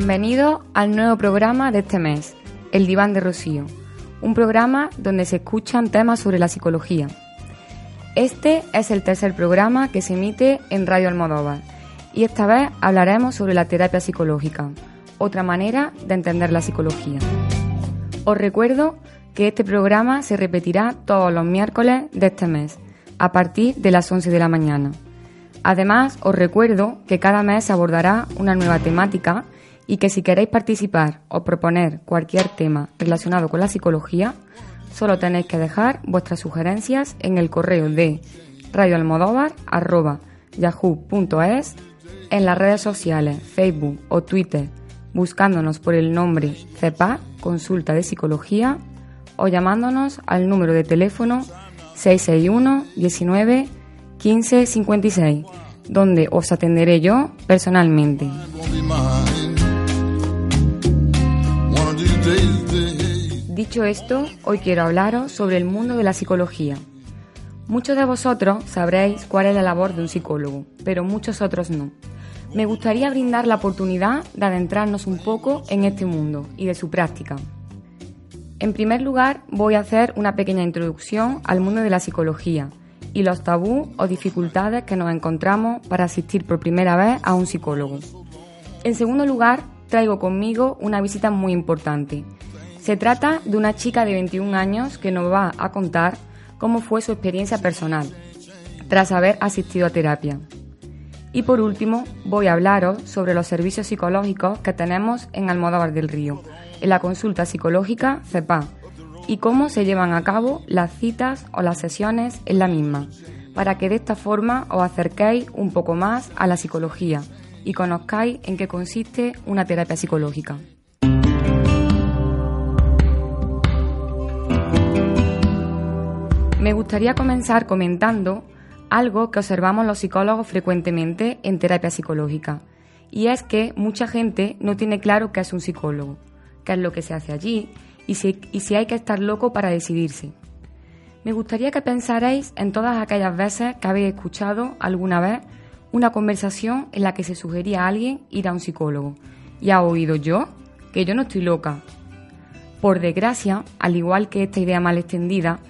Bienvenido al nuevo programa de este mes, El Diván de Rocío, un programa donde se escuchan temas sobre la psicología. Este es el tercer programa que se emite en Radio Almodóvar y esta vez hablaremos sobre la terapia psicológica, otra manera de entender la psicología. Os recuerdo que este programa se repetirá todos los miércoles de este mes, a partir de las 11 de la mañana. Además, os recuerdo que cada mes se abordará una nueva temática y que si queréis participar o proponer cualquier tema relacionado con la psicología, solo tenéis que dejar vuestras sugerencias en el correo de radioalmodóvar.yahoo.es, en las redes sociales, Facebook o Twitter, buscándonos por el nombre CEPA, Consulta de Psicología, o llamándonos al número de teléfono 661 19 15 56, donde os atenderé yo personalmente. Dicho esto, hoy quiero hablaros sobre el mundo de la psicología. Muchos de vosotros sabréis cuál es la labor de un psicólogo, pero muchos otros no. Me gustaría brindar la oportunidad de adentrarnos un poco en este mundo y de su práctica. En primer lugar, voy a hacer una pequeña introducción al mundo de la psicología y los tabús o dificultades que nos encontramos para asistir por primera vez a un psicólogo. En segundo lugar, traigo conmigo una visita muy importante. Se trata de una chica de 21 años que nos va a contar cómo fue su experiencia personal tras haber asistido a terapia. Y por último, voy a hablaros sobre los servicios psicológicos que tenemos en Almodóvar del Río, en la consulta psicológica CEPA, y cómo se llevan a cabo las citas o las sesiones en la misma, para que de esta forma os acerquéis un poco más a la psicología y conozcáis en qué consiste una terapia psicológica. Me gustaría comenzar comentando algo que observamos los psicólogos frecuentemente en terapia psicológica, y es que mucha gente no tiene claro qué es un psicólogo, qué es lo que se hace allí y si, y si hay que estar loco para decidirse. Me gustaría que pensarais en todas aquellas veces que habéis escuchado alguna vez una conversación en la que se sugería a alguien ir a un psicólogo. ¿Y ha oído yo? Que yo no estoy loca. Por desgracia, al igual que esta idea mal extendida,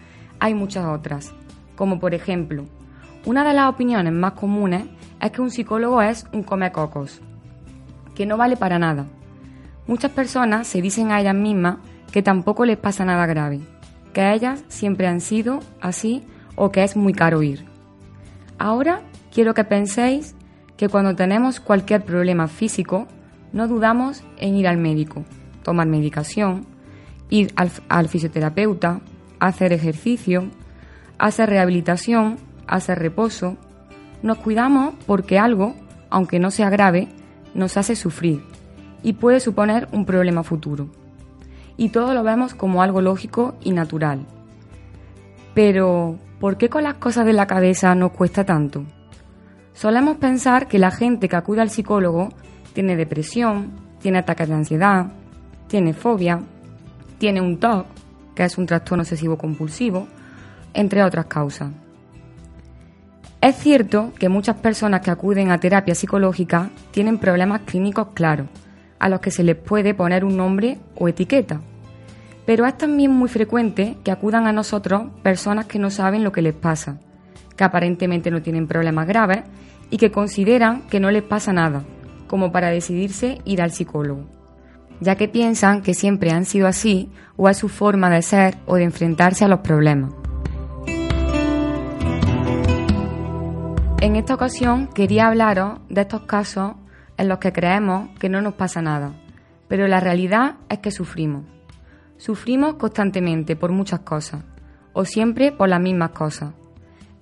hay muchas otras, como por ejemplo, una de las opiniones más comunes es que un psicólogo es un comecocos, que no vale para nada. Muchas personas se dicen a ellas mismas que tampoco les pasa nada grave, que ellas siempre han sido así o que es muy caro ir. Ahora quiero que penséis que cuando tenemos cualquier problema físico, no dudamos en ir al médico, tomar medicación, ir al fisioterapeuta, hacer ejercicio, hacer rehabilitación hacer reposo, nos cuidamos porque algo, aunque no sea grave, nos hace sufrir y puede suponer un problema futuro. Y todo lo vemos como algo lógico y natural. Pero, ¿por qué con las cosas de la cabeza nos cuesta tanto? Solemos pensar que la gente que acude al psicólogo tiene depresión, tiene ataques de ansiedad, tiene fobia, tiene un TOC, que es un trastorno obsesivo compulsivo, entre otras causas. Es cierto que muchas personas que acuden a terapia psicológica tienen problemas clínicos claros, a los que se les puede poner un nombre o etiqueta. Pero es también muy frecuente que acudan a nosotros personas que no saben lo que les pasa, que aparentemente no tienen problemas graves y que consideran que no les pasa nada, como para decidirse ir al psicólogo, ya que piensan que siempre han sido así o es su forma de ser o de enfrentarse a los problemas. En esta ocasión quería hablaros de estos casos en los que creemos que no nos pasa nada, pero la realidad es que sufrimos. Sufrimos constantemente por muchas cosas, o siempre por las mismas cosas.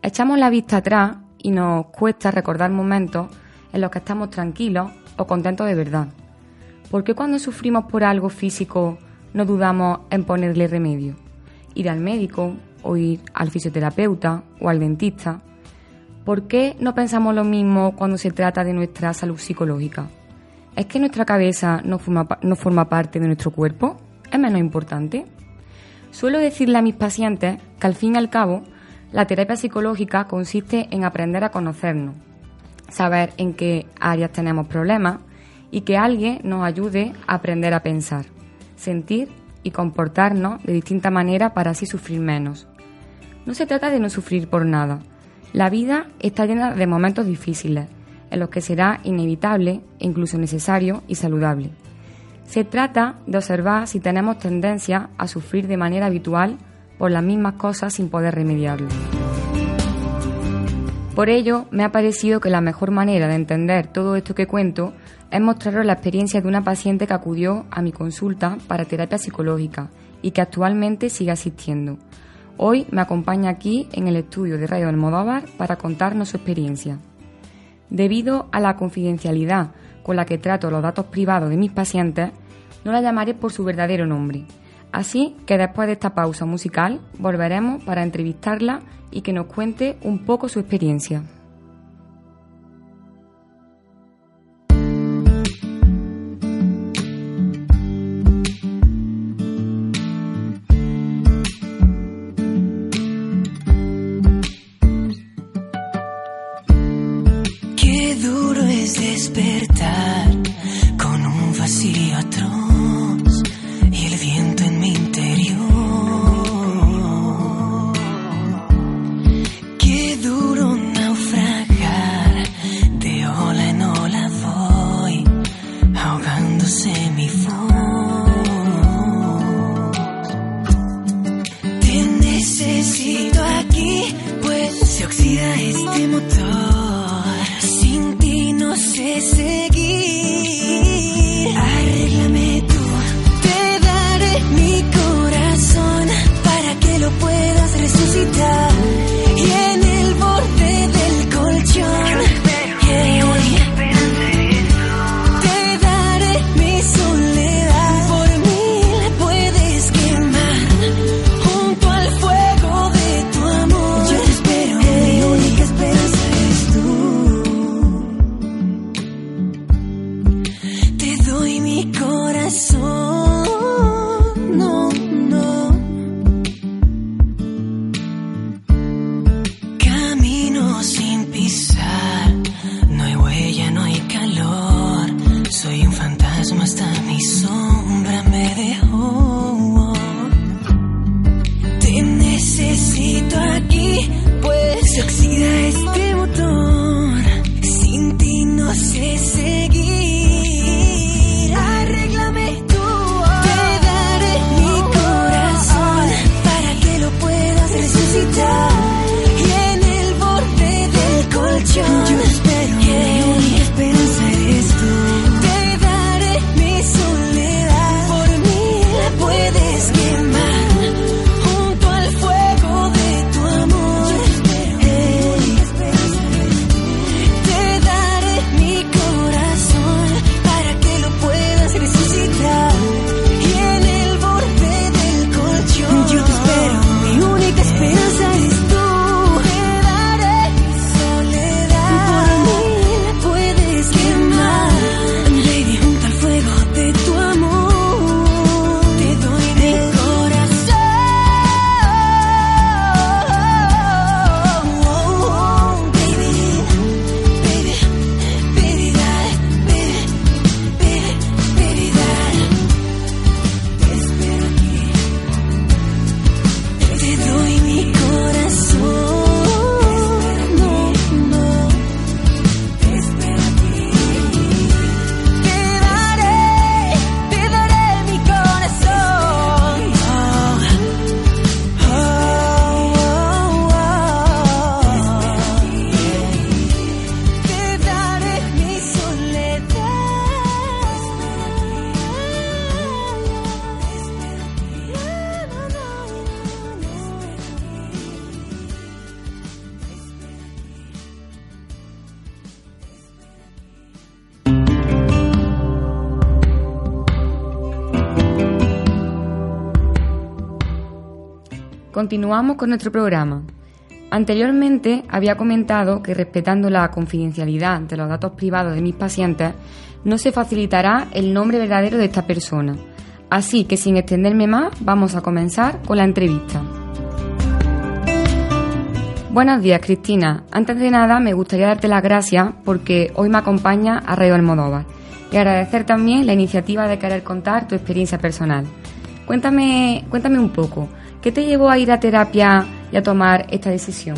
Echamos la vista atrás y nos cuesta recordar momentos en los que estamos tranquilos o contentos de verdad. ¿Por qué cuando sufrimos por algo físico no dudamos en ponerle remedio? Ir al médico o ir al fisioterapeuta o al dentista ¿Por qué no pensamos lo mismo cuando se trata de nuestra salud psicológica? ¿Es que nuestra cabeza no forma, no forma parte de nuestro cuerpo? ¿Es menos importante? Suelo decirle a mis pacientes que al fin y al cabo la terapia psicológica consiste en aprender a conocernos, saber en qué áreas tenemos problemas y que alguien nos ayude a aprender a pensar, sentir y comportarnos de distinta manera para así sufrir menos. No se trata de no sufrir por nada. La vida está llena de momentos difíciles, en los que será inevitable incluso necesario y saludable. Se trata de observar si tenemos tendencia a sufrir de manera habitual por las mismas cosas sin poder remediarlo. Por ello, me ha parecido que la mejor manera de entender todo esto que cuento es mostraros la experiencia de una paciente que acudió a mi consulta para terapia psicológica y que actualmente sigue asistiendo. Hoy me acompaña aquí en el estudio de Radio Almodóvar para contarnos su experiencia. Debido a la confidencialidad con la que trato los datos privados de mis pacientes, no la llamaré por su verdadero nombre. Así que después de esta pausa musical volveremos para entrevistarla y que nos cuente un poco su experiencia. immortal. hasta mi sombra me dejó. Continuamos con nuestro programa. Anteriormente había comentado que respetando la confidencialidad de los datos privados de mis pacientes, no se facilitará el nombre verdadero de esta persona. Así que sin extenderme más, vamos a comenzar con la entrevista. Buenos días, Cristina. Antes de nada, me gustaría darte las gracias porque hoy me acompaña a Radio Almodóvar. y agradecer también la iniciativa de querer contar tu experiencia personal. Cuéntame, cuéntame un poco, ¿qué te llevó a ir a terapia y a tomar esta decisión?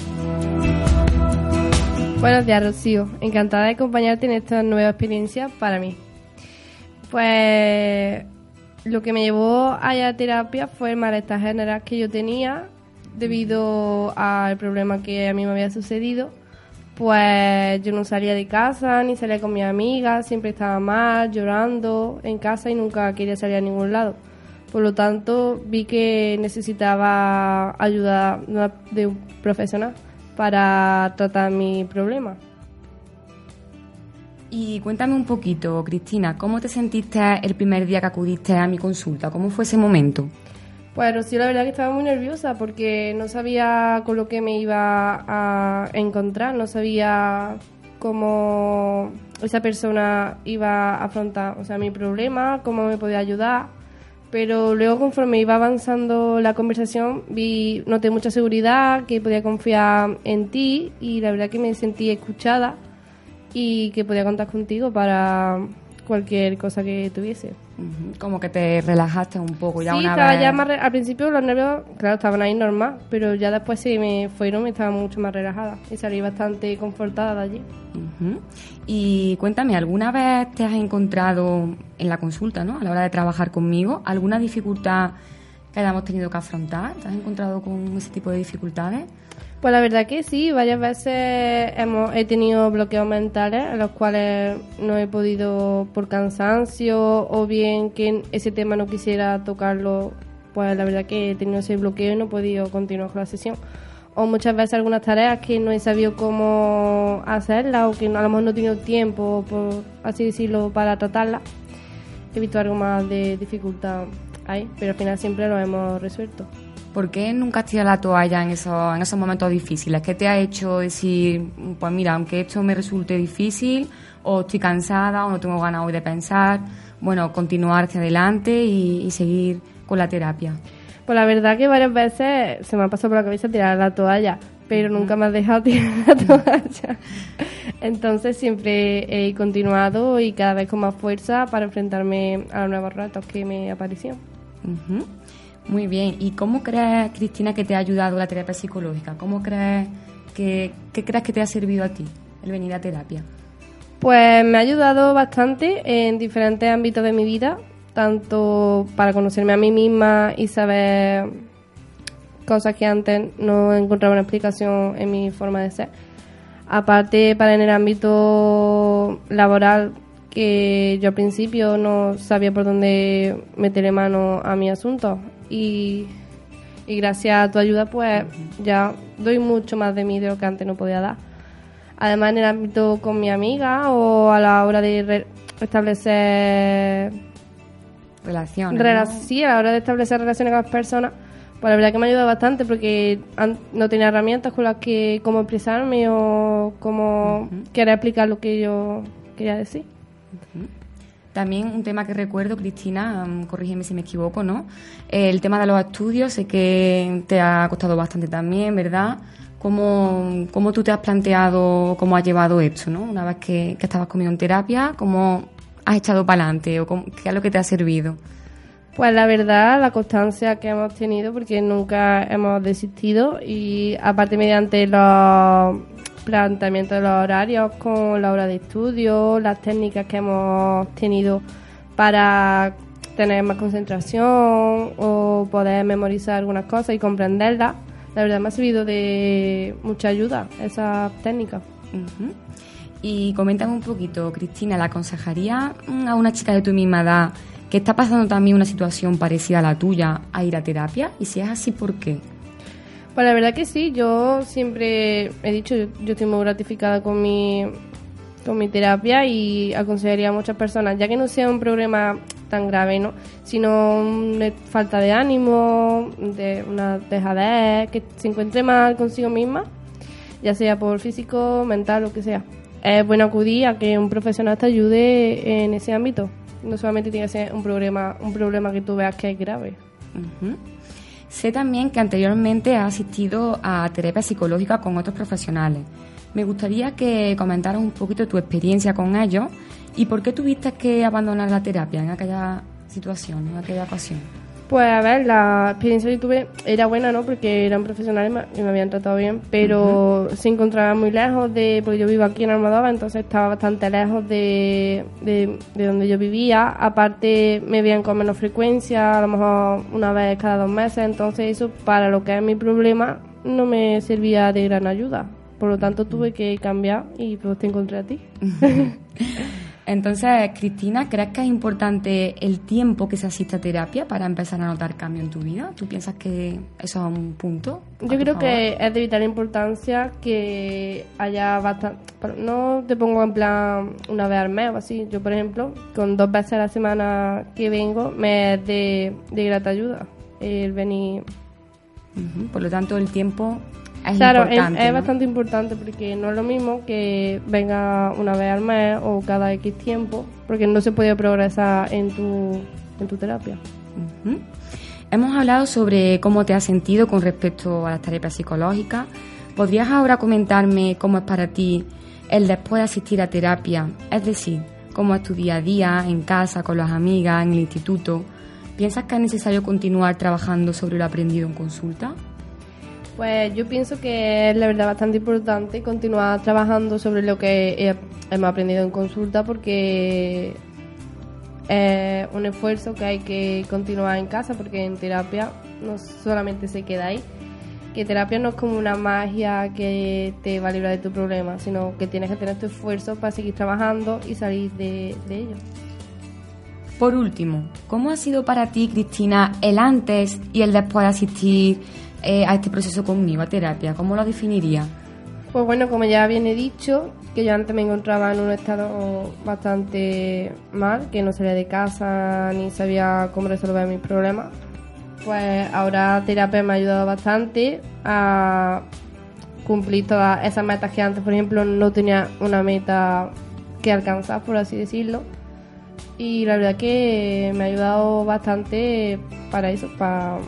Buenos días, Rocío. Encantada de acompañarte en esta nueva experiencia para mí. Pues lo que me llevó a ir a terapia fue el malestar general que yo tenía debido al problema que a mí me había sucedido. Pues yo no salía de casa, ni salía con mis amigas, siempre estaba mal, llorando en casa y nunca quería salir a ningún lado. Por lo tanto, vi que necesitaba ayuda de un profesional para tratar mi problema. Y cuéntame un poquito, Cristina, ¿cómo te sentiste el primer día que acudiste a mi consulta? ¿Cómo fue ese momento? Pues sí, la verdad que estaba muy nerviosa porque no sabía con lo que me iba a encontrar, no sabía cómo esa persona iba a afrontar o sea, mi problema, cómo me podía ayudar. Pero luego conforme iba avanzando la conversación, vi, noté mucha seguridad, que podía confiar en ti y la verdad que me sentí escuchada y que podía contar contigo para cualquier cosa que tuviese. Como que te relajaste un poco ya sí, una estaba vez. ya más al principio los nervios, claro, estaban ahí normal, pero ya después se me fueron y estaba mucho más relajada y salí bastante confortada de allí. Y cuéntame, ¿alguna vez te has encontrado en la consulta, ¿no? a la hora de trabajar conmigo, alguna dificultad que hayamos tenido que afrontar? ¿Te has encontrado con ese tipo de dificultades? Pues la verdad que sí, varias veces hemos, he tenido bloqueos mentales en los cuales no he podido por cansancio o bien que ese tema no quisiera tocarlo, pues la verdad que he tenido ese bloqueo y no he podido continuar con la sesión. O muchas veces algunas tareas que no he sabido cómo hacerlas o que a lo mejor no he tenido tiempo, por así decirlo, para tratarlas. He visto algo más de dificultad ahí, pero al final siempre lo hemos resuelto. ¿Por qué nunca has tirado la toalla en esos, en esos momentos difíciles? ¿Qué te ha hecho decir, pues mira, aunque esto me resulte difícil, o estoy cansada, o no tengo ganas hoy de pensar, bueno, continuar hacia adelante y, seguir con la terapia? Pues la verdad que varias veces se me ha pasado por la cabeza tirar la toalla, pero nunca me has dejado tirar la toalla. Entonces siempre he continuado y cada vez con más fuerza para enfrentarme a los nuevos retos que me aparecieron. Muy bien. ¿Y cómo crees, Cristina, que te ha ayudado la terapia psicológica? ¿Cómo crees que, qué crees que te ha servido a ti el venir a terapia? Pues me ha ayudado bastante en diferentes ámbitos de mi vida, tanto para conocerme a mí misma y saber cosas que antes no encontraba una explicación en mi forma de ser. Aparte, para en el ámbito laboral, que yo al principio no sabía por dónde meterle mano a mi asunto y, gracias a tu ayuda pues ya doy mucho más de mí de lo que antes no podía dar. Además en el ámbito con mi amiga o a la hora de establecer relaciones. Sí, a la hora de establecer relaciones con las personas, pues la verdad que me ha ayudado bastante porque no tenía herramientas con las que cómo expresarme o cómo querer explicar lo que yo quería decir. También un tema que recuerdo, Cristina, mm, corrígeme si me equivoco, ¿no? El tema de los estudios, sé que te ha costado bastante también, ¿verdad? ¿Cómo, cómo tú te has planteado, cómo has llevado esto, ¿no? Una vez que, estabas conmigo en terapia, ¿cómo has echado para adelante o qué es lo que te ha servido? Pues la verdad, la constancia que hemos tenido, porque nunca hemos desistido y aparte mediante los planteamiento de los horarios con la hora de estudio, las técnicas que hemos tenido para tener más concentración o poder memorizar algunas cosas y comprenderlas. La verdad me ha servido de mucha ayuda esas técnicas. Y coméntame un poquito, Cristina, ¿la aconsejaría a una chica de tu misma edad que está pasando también una situación parecida a la tuya a ir a terapia? Y si es así, ¿por qué? Pues la verdad que sí, yo siempre he dicho, yo, estoy muy gratificada con mi, con mi terapia y aconsejaría a muchas personas, ya que no sea un problema tan grave, ¿no? sino una falta de ánimo, de una dejadez, que se encuentre mal consigo misma, ya sea por físico, mental, lo que sea. Es bueno acudir a que un profesional te ayude en ese ámbito. No solamente tiene que ser un problema, un problema que tú veas que es grave. Sé también que anteriormente has asistido a terapia psicológica con otros profesionales. Me gustaría que comentaras un poquito tu experiencia con ellos ¿Y por qué tuviste que abandonar la terapia en aquella situación, en aquella ocasión? Pues a ver, la experiencia que tuve era buena, ¿no? Porque eran profesionales y me habían tratado bien, pero se encontraba muy lejos de, porque yo vivo aquí en Almodóvar, entonces estaba bastante lejos de, de, de, donde yo vivía. Aparte me veían con menos frecuencia, a lo mejor una vez cada dos meses, entonces eso para lo que es mi problema no me servía de gran ayuda. Por lo tanto tuve que cambiar y pues te encontré a ti. Entonces, Cristina, ¿crees que es importante el tiempo que se asiste a terapia para empezar a notar cambio en tu vida? ¿Tú piensas que eso es un punto? Yo creo que es de vital importancia que haya bastante... No te pongo en plan una vez al mes o así. Yo, por ejemplo, con dos veces a la semana que vengo, me es de, de grata ayuda el venir. Por lo tanto, el tiempo es claro, es, bastante importante porque no es lo mismo que venga una vez al mes o cada X tiempo, porque no se puede progresar en tu, en tu terapia. Hemos hablado sobre cómo te has sentido con respecto a las terapias psicológicas. ¿Podrías ahora comentarme cómo es para ti el después de asistir a terapia? Es decir, cómo es tu día a día, en casa, con las amigas, en el instituto. ¿Piensas que es necesario continuar trabajando sobre lo aprendido en consulta? Pues yo pienso que es la verdad bastante importante continuar trabajando sobre lo que hemos aprendido en consulta porque es un esfuerzo que hay que continuar en casa porque en terapia no solamente se queda ahí. Que terapia no es como una magia que te va a librar de tu problema, sino que tienes que tener tu esfuerzo para seguir trabajando y salir de, de ello. Por último, ¿cómo ha sido para ti, Cristina, el antes y el después de asistir eh, a este proceso conmigo, a terapia? ¿Cómo lo definiría? Pues bueno, como ya bien he dicho, que yo antes me encontraba en un estado bastante mal, que no salía de casa ni sabía cómo resolver mis problemas. Pues ahora terapia me ha ayudado bastante a cumplir todas esas metas que antes, por ejemplo, no tenía una meta que alcanzar, por así decirlo. Y la verdad que me ha ayudado bastante para eso, para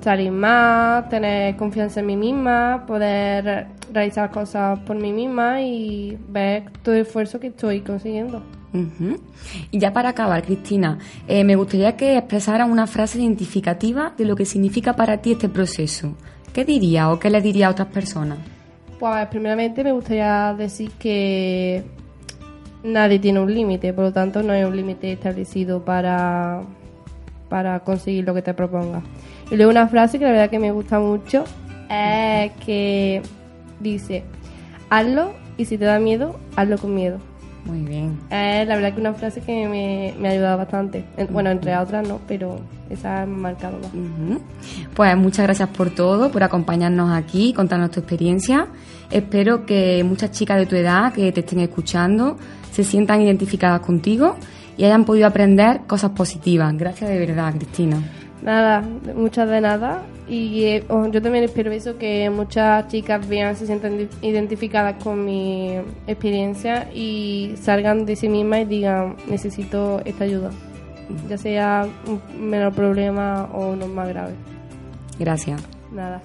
salir más, tener confianza en mí misma, poder realizar cosas por mí misma y ver todo el esfuerzo que estoy consiguiendo. Y ya para acabar, Cristina, eh, me gustaría que expresara una frase identificativa de lo que significa para ti este proceso. ¿Qué diría o qué le diría a otras personas? Pues primeramente me gustaría decir que nadie tiene un límite, por lo tanto no hay un límite establecido para, para conseguir lo que te propongas. Y luego una frase que la verdad que me gusta mucho es que dice, hazlo y si te da miedo, hazlo con miedo. Muy bien. La verdad que una frase que me, me ha ayudado bastante. Bueno, entre otras no, pero esa ha marcado más. Pues muchas gracias por todo, por acompañarnos aquí, contarnos tu experiencia. Espero que muchas chicas de tu edad que te estén escuchando se sientan identificadas contigo y hayan podido aprender cosas positivas. Gracias de verdad, Cristina. Nada, muchas de nada. Y eh, oh, yo también espero eso, que muchas chicas vean, se sientan identificadas con mi experiencia y salgan de sí mismas y digan, necesito esta ayuda. Ya sea un menor problema o uno más grave. Gracias. Nada.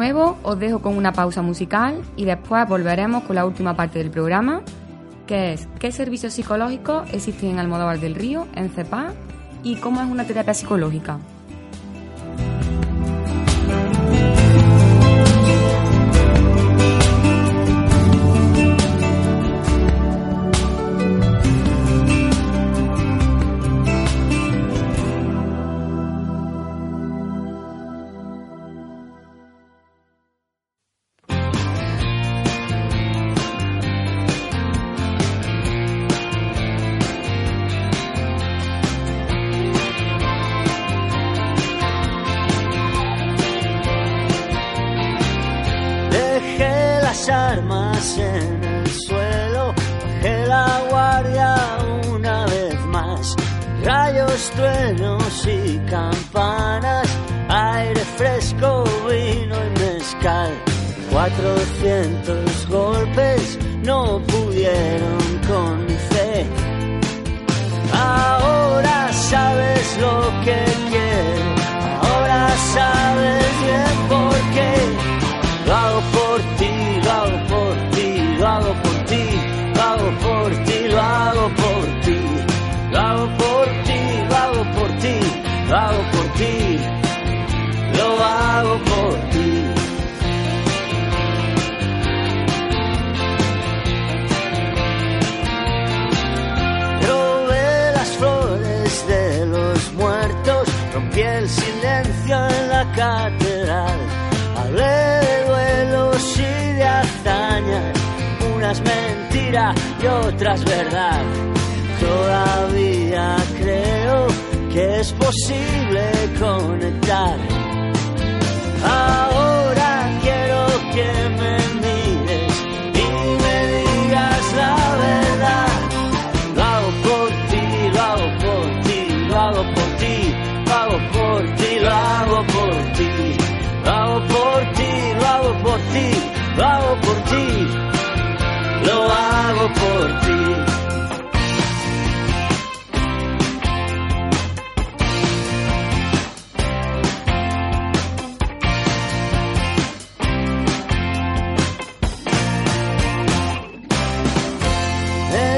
Nuevo os dejo con una pausa musical y después volveremos con la última parte del programa, que es qué servicios psicológicos existen en Almodóvar del Río, en CEPA, y cómo es una terapia psicológica. armas en el suelo, bajé la guardia una vez más. Rayos, truenos y campanas, aire fresco, vino y mezcal. 400 golpes no pudieron con mi fe. Ahora sabes lo que quiero, ahora sabes bien por qué. Lo hago por ti lo hago por ti, lo hago por ti, lo hago por ti, lo hago por ti, lo hago por ti, lo hago por ti, lo hago por ti, lo hago por ti. Robé las flores de los muertos, rompí el silencio en la calle y otras verdad. Todavía creo que es posible conectar. Ahora quiero que me mires y me digas la verdad. Lo por ti, lo hago por ti, lo hago por ti, lo por ti, lo hago por ti, lo por ti, lo hago por ti, lo por ti, por ti.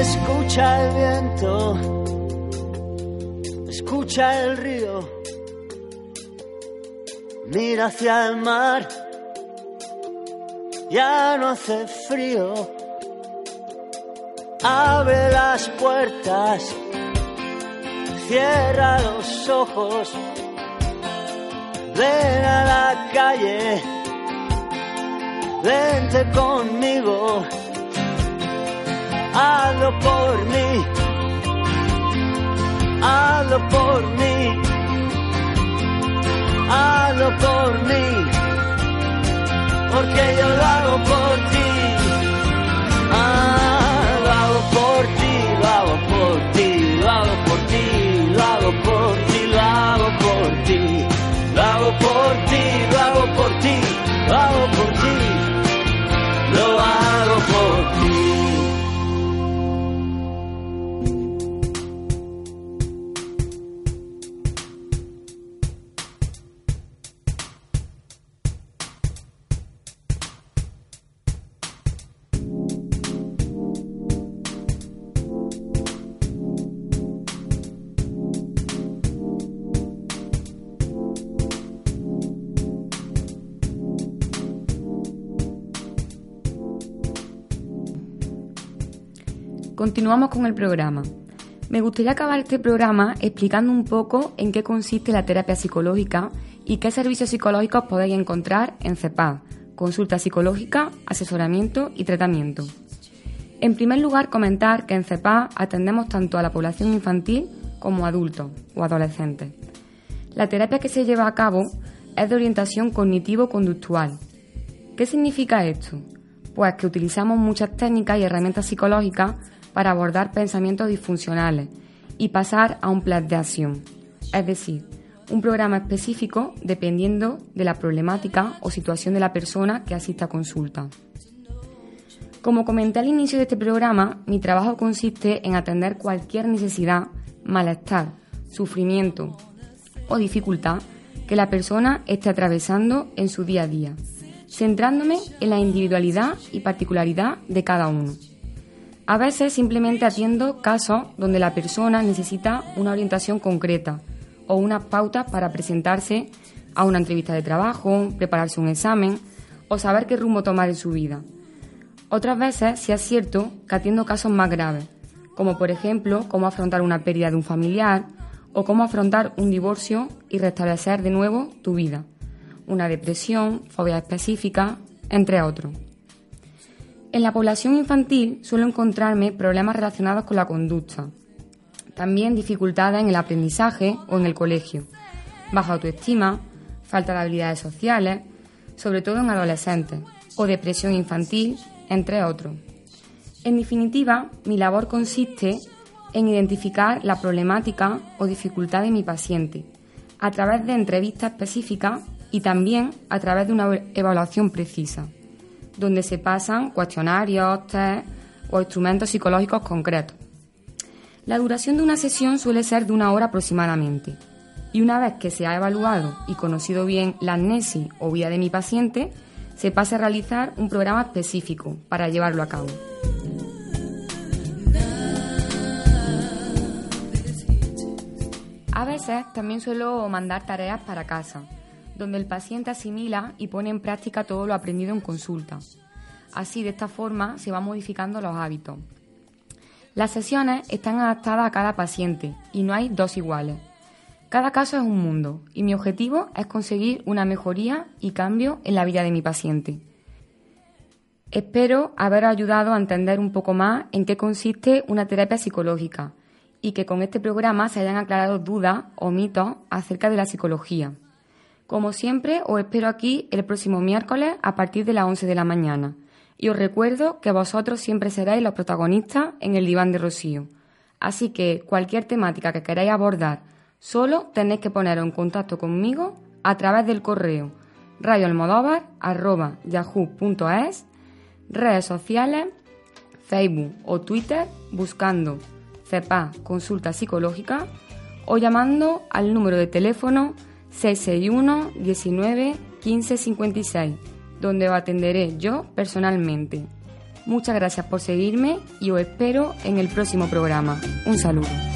Escucha el viento, escucha el río, mira hacia el mar, ya no hace frío, abre las puertas, cierra los ojos, ven a la calle, vente conmigo hazlo por mí, hazlo por mí, hazlo por mí, porque yo lo hago por ti, Continuamos con el programa. Me gustaría acabar este programa explicando un poco en qué consiste la terapia psicológica y qué servicios psicológicos podéis encontrar en CEPAD, consulta psicológica, asesoramiento y tratamiento. En primer lugar, comentar que en CEPAD atendemos tanto a la población infantil como adultos o adolescentes. La terapia que se lleva a cabo es de orientación cognitivo-conductual. ¿Qué significa esto? Pues que utilizamos muchas técnicas y herramientas psicológicas para abordar pensamientos disfuncionales y pasar a un plan de acción, es decir, un programa específico dependiendo de la problemática o situación de la persona que asista a consulta. Como comenté al inicio de este programa, mi trabajo consiste en atender cualquier necesidad, malestar, sufrimiento o dificultad que la persona esté atravesando en su día a día, centrándome en la individualidad y particularidad de cada uno. A veces simplemente atiendo casos donde la persona necesita una orientación concreta o unas pautas para presentarse a una entrevista de trabajo, prepararse un examen o saber qué rumbo tomar en su vida. Otras veces sí es cierto que atiendo casos más graves, como por ejemplo cómo afrontar una pérdida de un familiar o cómo afrontar un divorcio y restablecer de nuevo tu vida, una depresión, fobia específica, entre otros. En la población infantil suelo encontrarme problemas relacionados con la conducta, también dificultades en el aprendizaje o en el colegio, baja autoestima, falta de habilidades sociales, sobre todo en adolescentes, o depresión infantil, entre otros. En definitiva, mi labor consiste en identificar la problemática o dificultad de mi paciente a través de entrevistas específicas y también a través de una evaluación precisa donde se pasan cuestionarios, test o instrumentos psicológicos concretos. La duración de una sesión suele ser de una hora aproximadamente. Y una vez que se ha evaluado y conocido bien la amnesia o vida de mi paciente, se pasa a realizar un programa específico para llevarlo a cabo. A veces también suelo mandar tareas para casa, donde el paciente asimila y pone en práctica todo lo aprendido en consulta. Así, de esta forma, se van modificando los hábitos. Las sesiones están adaptadas a cada paciente y no hay dos iguales. Cada caso es un mundo y mi objetivo es conseguir una mejoría y cambio en la vida de mi paciente. Espero haber ayudado a entender un poco más en qué consiste una terapia psicológica y que con este programa se hayan aclarado dudas o mitos acerca de la psicología. Como siempre, os espero aquí el próximo miércoles a partir de las 11 de la mañana. Y os recuerdo que vosotros siempre seréis los protagonistas en el diván de Rocío. Así que cualquier temática que queráis abordar, solo tenéis que poneros en contacto conmigo a través del correo radioalmodóvar.yahoo.es, redes sociales, Facebook o Twitter buscando CEPA Consulta Psicológica o llamando al número de teléfono 661 19 15 56, donde os atenderé yo personalmente. Muchas gracias por seguirme y os espero en el próximo programa. Un saludo.